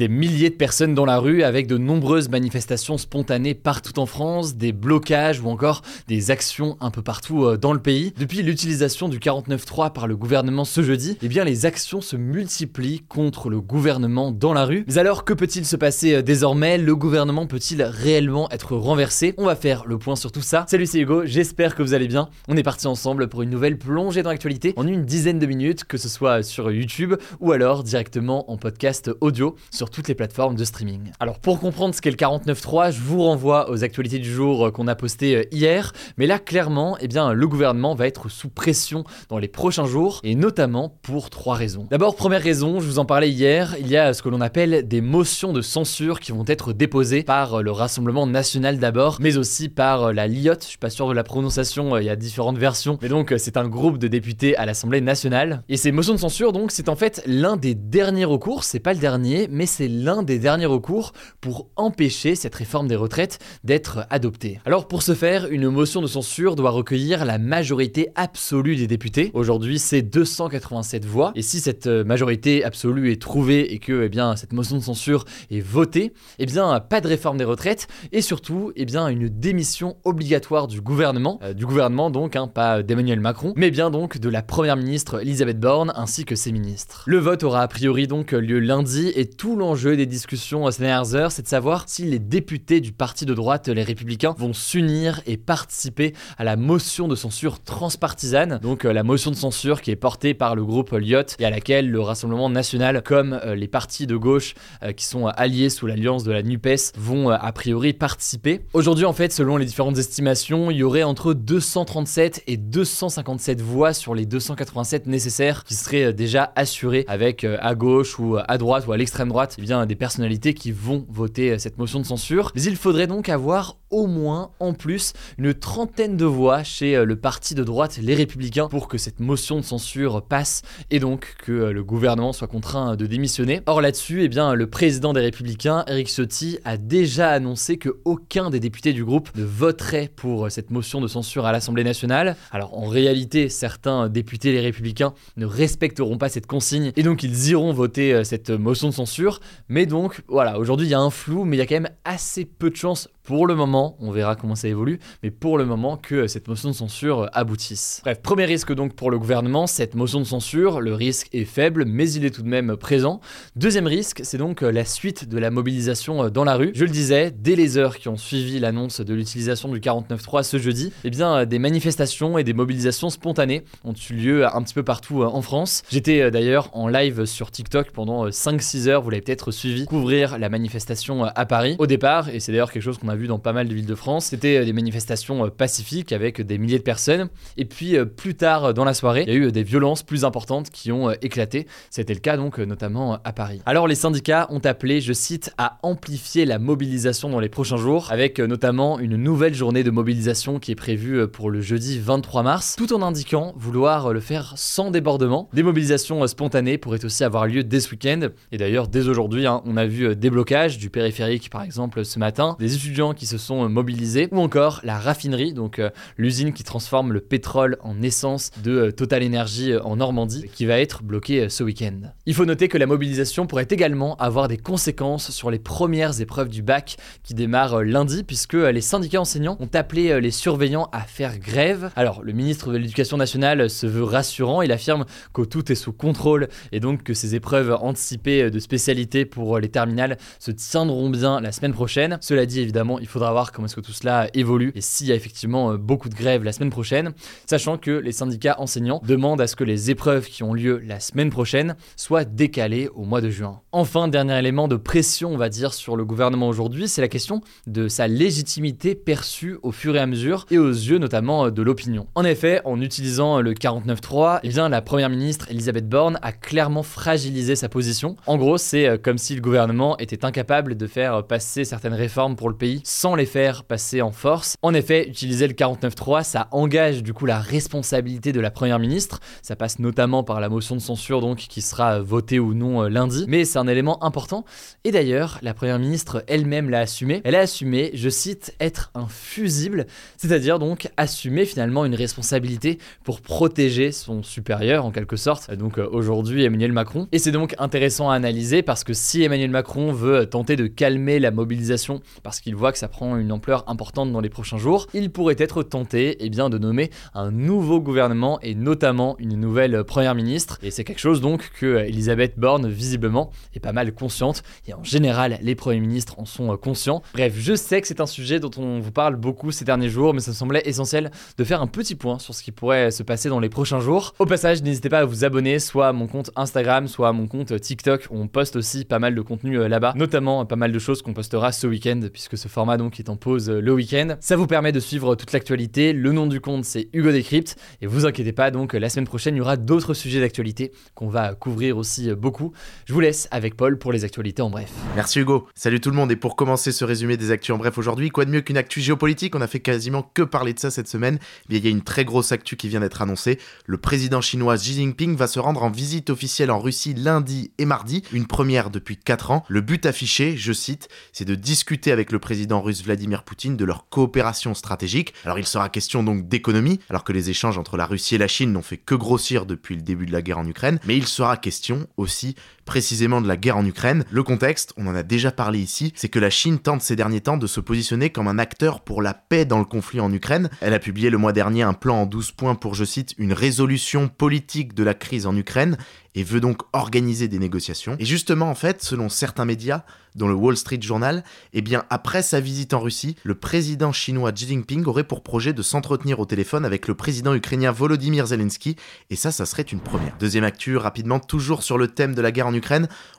Des milliers de personnes dans la rue avec de nombreuses manifestations spontanées partout en France, des blocages ou encore des actions un peu partout euh, dans le pays. Depuis l'utilisation du 49.3 par le gouvernement ce jeudi, eh bien les actions se multiplient contre le gouvernement dans la rue. Mais alors que peut-il se passer euh, désormais? Le gouvernement peut-il réellement être renversé? On va faire le point sur tout ça. Salut c'est Hugo, j'espère que vous allez bien. On est parti ensemble pour une nouvelle plongée dans l'actualité en une dizaine de minutes, que ce soit sur YouTube ou alors directement en podcast audio sur toutes les plateformes de streaming. Alors pour comprendre ce qu'est le 49.3, je vous renvoie aux actualités du jour euh, qu'on a postées euh, hier, mais là clairement, eh bien, le gouvernement va être sous pression dans les prochains jours, et notamment pour trois raisons. D'abord, première raison, je vous en parlais hier, il y a ce que l'on appelle des motions de censure qui vont être déposées par euh, le Rassemblement national d'abord, mais aussi par la LIOT, je suis pas sûr de la prononciation, il y a différentes versions, mais donc c'est un groupe de députés à l'Assemblée nationale. Et ces motions de censure, donc, c'est en fait l'un des derniers recours, c'est pas le dernier, mais c'est c'est l'un des derniers recours pour empêcher cette réforme des retraites d'être adoptée. Alors pour ce faire, une motion de censure doit recueillir la majorité absolue des députés. Aujourd'hui, c'est 287 voix. Et si cette majorité absolue est trouvée et que eh bien, cette motion de censure est votée, eh bien, pas de réforme des retraites et surtout eh bien, une démission obligatoire du gouvernement. Euh, du gouvernement donc, hein, pas d'Emmanuel Macron, mais bien donc de la première ministre Elisabeth Borne ainsi que ses ministres. Le vote aura a priori donc lieu lundi et tout l'enjeu l'enjeu des discussions ces dernières c'est de savoir si les députés du parti de droite, les Républicains, vont s'unir et participer à la motion de censure transpartisane, donc euh, la motion de censure qui est portée par le groupe Lyot et à laquelle le Rassemblement national, comme euh, les partis de gauche euh, qui sont alliés sous l'alliance de la NUPES, vont a priori participer. Aujourd'hui, en fait, selon les différentes estimations, il y aurait entre 237 et 257 voix sur les 287 nécessaires qui seraient déjà assurées avec à gauche ou à droite ou à l'extrême droite eh bien, des personnalités qui vont voter euh, cette motion de censure. Mais il faudrait donc avoir au moins, en plus, une trentaine de voix chez euh, le parti de droite, les Républicains, pour que cette motion de censure passe et donc que euh, le gouvernement soit contraint de démissionner. Or là-dessus, eh bien, le président des Républicains, Eric Ciotti, a déjà annoncé que aucun des députés du groupe ne voterait pour cette motion de censure à l'Assemblée nationale. Alors en réalité, certains députés les Républicains ne respecteront pas cette consigne et donc ils iront voter cette motion de censure. Mais donc, voilà, aujourd'hui il y a un flou, mais il y a quand même assez peu de chances pour le moment, on verra comment ça évolue, mais pour le moment que cette motion de censure aboutisse. Bref, premier risque donc pour le gouvernement, cette motion de censure, le risque est faible, mais il est tout de même présent. Deuxième risque, c'est donc la suite de la mobilisation dans la rue. Je le disais, dès les heures qui ont suivi l'annonce de l'utilisation du 49.3 ce jeudi, eh bien, des manifestations et des mobilisations spontanées ont eu lieu un petit peu partout en France. J'étais d'ailleurs en live sur TikTok pendant 5-6 heures, vous l'avez peut-être suivi, couvrir la manifestation à Paris. Au départ, et c'est d'ailleurs quelque chose qu'on a vu dans pas mal de villes de France. C'était euh, des manifestations euh, pacifiques avec des milliers de personnes. Et puis euh, plus tard dans la soirée, il y a eu des violences plus importantes qui ont éclaté. C'était le cas donc notamment à Paris. Alors les syndicats ont appelé, je cite, à amplifier la mobilisation dans les prochains jours, avec notamment une nouvelle journée de mobilisation qui est prévue pour le jeudi 23 mars, tout en indiquant vouloir le faire sans débordement. Des mobilisations spontanées pourraient aussi avoir lieu dès ce week-end. Et d'ailleurs, dès aujourd'hui, hein, on a vu des blocages du périphérique par exemple ce matin, des étudiants qui se sont euh, mobilisés, ou encore la raffinerie, donc euh, l'usine qui transforme le pétrole en essence de euh, Total Energy en Normandie, qui va être bloquée ce week-end. Il faut noter que la mobilisation pourrait également avoir des conséquences sur les premières épreuves du bac qui démarrent lundi, puisque les syndicats enseignants ont appelé les surveillants à faire grève. Alors, le ministre de l'Éducation nationale se veut rassurant, il affirme que tout est sous contrôle et donc que ces épreuves anticipées de spécialité pour les terminales se tiendront bien la semaine prochaine. Cela dit, évidemment, il faudra voir comment est-ce que tout cela évolue et s'il y a effectivement beaucoup de grèves la semaine prochaine, sachant que les syndicats enseignants demandent à ce que les épreuves qui ont lieu la semaine prochaine soient décalées au mois de juin. Enfin, dernier élément de pression, on va dire, sur le gouvernement aujourd'hui, c'est la question de sa légitimité perçue au fur et à mesure et aux yeux notamment de l'opinion. En effet, en utilisant le 49.3, eh la première ministre Elisabeth Borne a clairement fragilisé sa position. En gros, c'est euh, comme si le gouvernement était incapable de faire passer certaines réformes pour le pays sans les faire passer en force. En effet, utiliser le 49.3, ça engage du coup la responsabilité de la première ministre. Ça passe notamment par la motion de censure donc qui sera votée ou non euh, lundi, mais c'est un élément important. Et d'ailleurs, la première ministre elle-même l'a assumé. Elle a assumé, je cite, être un fusible, c'est-à-dire donc assumer finalement une responsabilité pour protéger son supérieur en quelque sorte. Donc euh, aujourd'hui Emmanuel Macron. Et c'est donc intéressant à analyser parce que si Emmanuel Macron veut tenter de calmer la mobilisation parce qu'il voit que ça prend une ampleur importante dans les prochains jours, il pourrait être tenté eh bien, de nommer un nouveau gouvernement et notamment une nouvelle première ministre. Et c'est quelque chose donc que Elisabeth Borne visiblement est pas mal consciente et en général les premiers ministres en sont conscients. Bref, je sais que c'est un sujet dont on vous parle beaucoup ces derniers jours, mais ça me semblait essentiel de faire un petit point sur ce qui pourrait se passer dans les prochains jours. Au passage, n'hésitez pas à vous abonner soit à mon compte Instagram, soit à mon compte TikTok on poste aussi pas mal de contenu euh, là-bas, notamment pas mal de choses qu'on postera ce week-end puisque ce format donc est en pause euh, le week-end. Ça vous permet de suivre toute l'actualité. Le nom du compte c'est Hugo Décrypte et vous inquiétez pas donc la semaine prochaine il y aura d'autres sujets d'actualité qu'on va couvrir aussi euh, beaucoup. Je vous laisse avec Paul pour les actualités en bref. Merci Hugo. Salut tout le monde et pour commencer ce résumé des actus en bref aujourd'hui, quoi de mieux qu'une actu géopolitique? On a fait quasiment que parler de ça cette semaine. il y a une très grosse actu qui vient d'être annoncée. Le président chinois Xi Jinping va se rendre en visite officielle en Russie lundi et mardi, une première depuis 4 ans. Le but affiché, je cite, c'est de discuter avec le président russe Vladimir Poutine de leur coopération stratégique. Alors il sera question donc d'économie, alors que les échanges entre la Russie et la Chine n'ont fait que grossir depuis le début de la guerre en Ukraine, mais il sera question aussi précisément de la guerre en Ukraine. Le contexte, on en a déjà parlé ici, c'est que la Chine tente ces derniers temps de se positionner comme un acteur pour la paix dans le conflit en Ukraine. Elle a publié le mois dernier un plan en 12 points pour, je cite, une résolution politique de la crise en Ukraine et veut donc organiser des négociations. Et justement, en fait, selon certains médias, dont le Wall Street Journal, eh bien, après sa visite en Russie, le président chinois Xi Jinping aurait pour projet de s'entretenir au téléphone avec le président ukrainien Volodymyr Zelensky, et ça, ça serait une première. Deuxième actu, rapidement, toujours sur le thème de la guerre en Ukraine,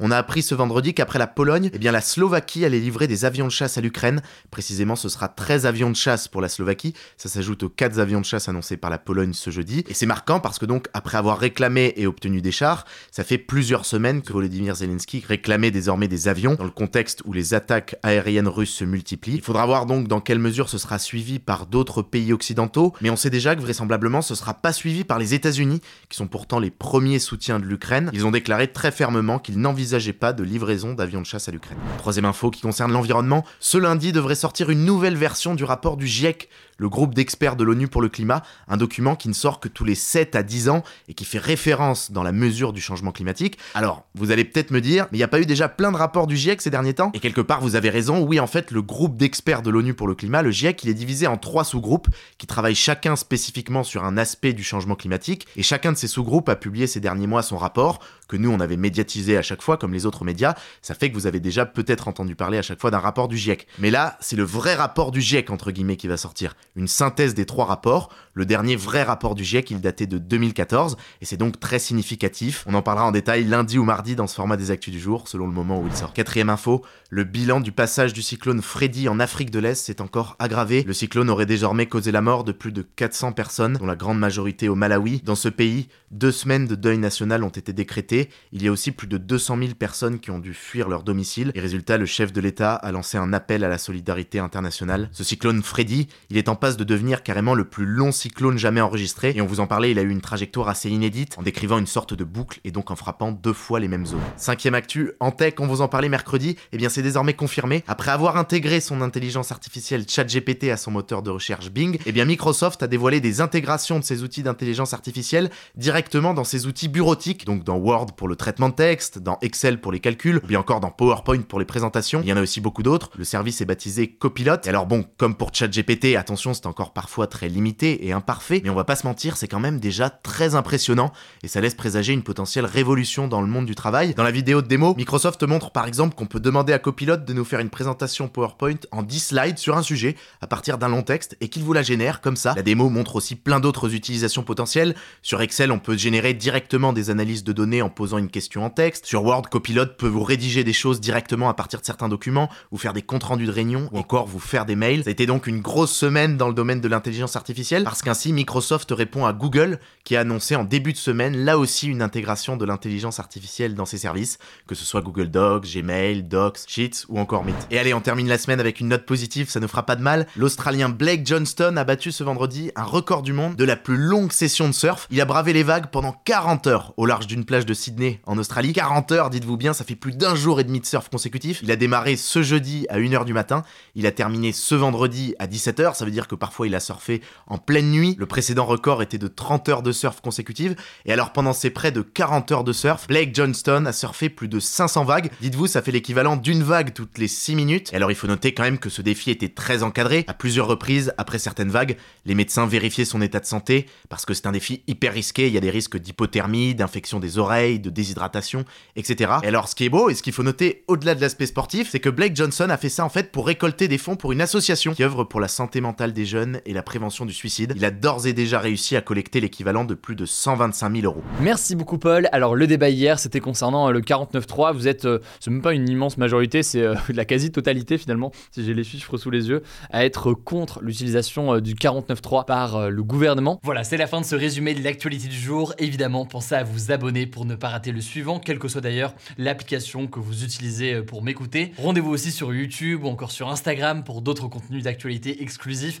on a appris ce vendredi qu'après la Pologne, eh bien, la Slovaquie allait livrer des avions de chasse à l'Ukraine. Précisément, ce sera 13 avions de chasse pour la Slovaquie, ça s'ajoute aux 4 avions de chasse annoncés par la Pologne ce jeudi, et c'est marquant parce que après avoir réclamé et obtenu des chars, ça fait plusieurs semaines que Volodymyr Zelensky réclamait désormais des avions dans le contexte où les attaques aériennes russes se multiplient. Il faudra voir donc dans quelle mesure ce sera suivi par d'autres pays occidentaux, mais on sait déjà que vraisemblablement ce sera pas suivi par les États-Unis, qui sont pourtant les premiers soutiens de l'Ukraine. Ils ont déclaré très fermement qu'ils n'envisageaient pas de livraison d'avions de chasse à l'Ukraine. Troisième info qui concerne l'environnement, ce lundi devrait sortir une nouvelle version du rapport du GIEC le groupe d'experts de l'ONU pour le climat, un document qui ne sort que tous les 7 à 10 ans et qui fait référence dans la mesure du changement climatique. Alors, vous allez peut-être me dire, mais il n'y a pas eu déjà plein de rapports du GIEC ces derniers temps? Et quelque part, vous avez raison, oui, en fait, le groupe d'experts de l'ONU pour le climat, le GIEC, il est divisé en trois sous-groupes qui travaillent chacun spécifiquement sur un aspect du changement climatique, et chacun de ces sous-groupes a publié ces derniers mois son rapport, que nous on avait médiatisé à chaque fois, comme les autres médias, ça fait que vous avez déjà peut-être entendu parler à chaque fois d'un rapport du GIEC. Mais là, c'est le vrai rapport du GIEC, entre guillemets, qui va sortir. Une synthèse des trois rapports. Le dernier vrai rapport du GIEC, il datait de 2014, et c'est donc très significatif. On en parlera en détail lundi ou mardi dans ce format des actus du jour, selon le moment où il sort. Quatrième info, le bilan du passage du cyclone Freddy en Afrique de l'Est s'est encore aggravé. Le cyclone aurait désormais causé la mort de plus de 400 personnes, dont la grande majorité au Malawi. Dans ce pays, deux semaines de deuil national ont été décrétées. Il y a aussi plus de 200 000 personnes qui ont dû fuir leur domicile. Et résultat, le chef de l'État a lancé un appel à la solidarité internationale. Ce cyclone Freddy, il est en de devenir carrément le plus long cyclone jamais enregistré. Et on vous en parlait, il a eu une trajectoire assez inédite, en décrivant une sorte de boucle et donc en frappant deux fois les mêmes zones. Cinquième actu, en tech, on vous en parlait mercredi, eh bien c'est désormais confirmé. Après avoir intégré son intelligence artificielle ChatGPT à son moteur de recherche Bing, eh bien Microsoft a dévoilé des intégrations de ses outils d'intelligence artificielle directement dans ses outils bureautiques, donc dans Word pour le traitement de texte, dans Excel pour les calculs, ou bien encore dans PowerPoint pour les présentations. Il y en a aussi beaucoup d'autres. Le service est baptisé Copilot. Et alors bon, comme pour ChatGPT, attention, c'est encore parfois très limité et imparfait, mais on va pas se mentir, c'est quand même déjà très impressionnant et ça laisse présager une potentielle révolution dans le monde du travail. Dans la vidéo de démo, Microsoft montre par exemple qu'on peut demander à Copilot de nous faire une présentation PowerPoint en 10 slides sur un sujet à partir d'un long texte et qu'il vous la génère comme ça. La démo montre aussi plein d'autres utilisations potentielles. Sur Excel, on peut générer directement des analyses de données en posant une question en texte. Sur Word, Copilot peut vous rédiger des choses directement à partir de certains documents, vous faire des comptes rendus de réunion ou encore vous faire des mails. Ça a été donc une grosse semaine dans le domaine de l'intelligence artificielle parce qu'ainsi Microsoft répond à Google qui a annoncé en début de semaine là aussi une intégration de l'intelligence artificielle dans ses services, que ce soit Google Docs, Gmail, Docs, Sheets ou encore Meet. Et allez, on termine la semaine avec une note positive, ça ne fera pas de mal. L'Australien Blake Johnston a battu ce vendredi un record du monde de la plus longue session de surf. Il a bravé les vagues pendant 40 heures au large d'une plage de Sydney en Australie. 40 heures, dites-vous bien, ça fait plus d'un jour et demi de surf consécutif. Il a démarré ce jeudi à 1h du matin, il a terminé ce vendredi à 17h, ça veut dire que parfois il a surfé en pleine nuit. Le précédent record était de 30 heures de surf consécutives. Et alors pendant ces près de 40 heures de surf, Blake Johnston a surfé plus de 500 vagues. Dites-vous, ça fait l'équivalent d'une vague toutes les 6 minutes. Et alors il faut noter quand même que ce défi était très encadré. À plusieurs reprises, après certaines vagues, les médecins vérifiaient son état de santé parce que c'est un défi hyper risqué. Il y a des risques d'hypothermie, d'infection des oreilles, de déshydratation, etc. Et alors ce qui est beau et ce qu'il faut noter au-delà de l'aspect sportif, c'est que Blake Johnson a fait ça en fait pour récolter des fonds pour une association qui œuvre pour la santé mentale des jeunes et la prévention du suicide. Il a d'ores et déjà réussi à collecter l'équivalent de plus de 125 000 euros. Merci beaucoup Paul. Alors le débat hier, c'était concernant euh, le 49.3. Vous êtes, euh, c'est même pas une immense majorité, c'est euh, la quasi-totalité finalement, si j'ai les chiffres sous les yeux, à être contre l'utilisation du 49.3 par le gouvernement. Voilà, c'est la fin de ce résumé de l'actualité du jour. Évidemment, pensez à vous abonner pour ne pas rater le suivant, quelle que soit d'ailleurs l'application que vous utilisez pour m'écouter. Rendez-vous aussi sur YouTube ou encore sur Instagram pour d'autres contenus d'actualité exclusifs.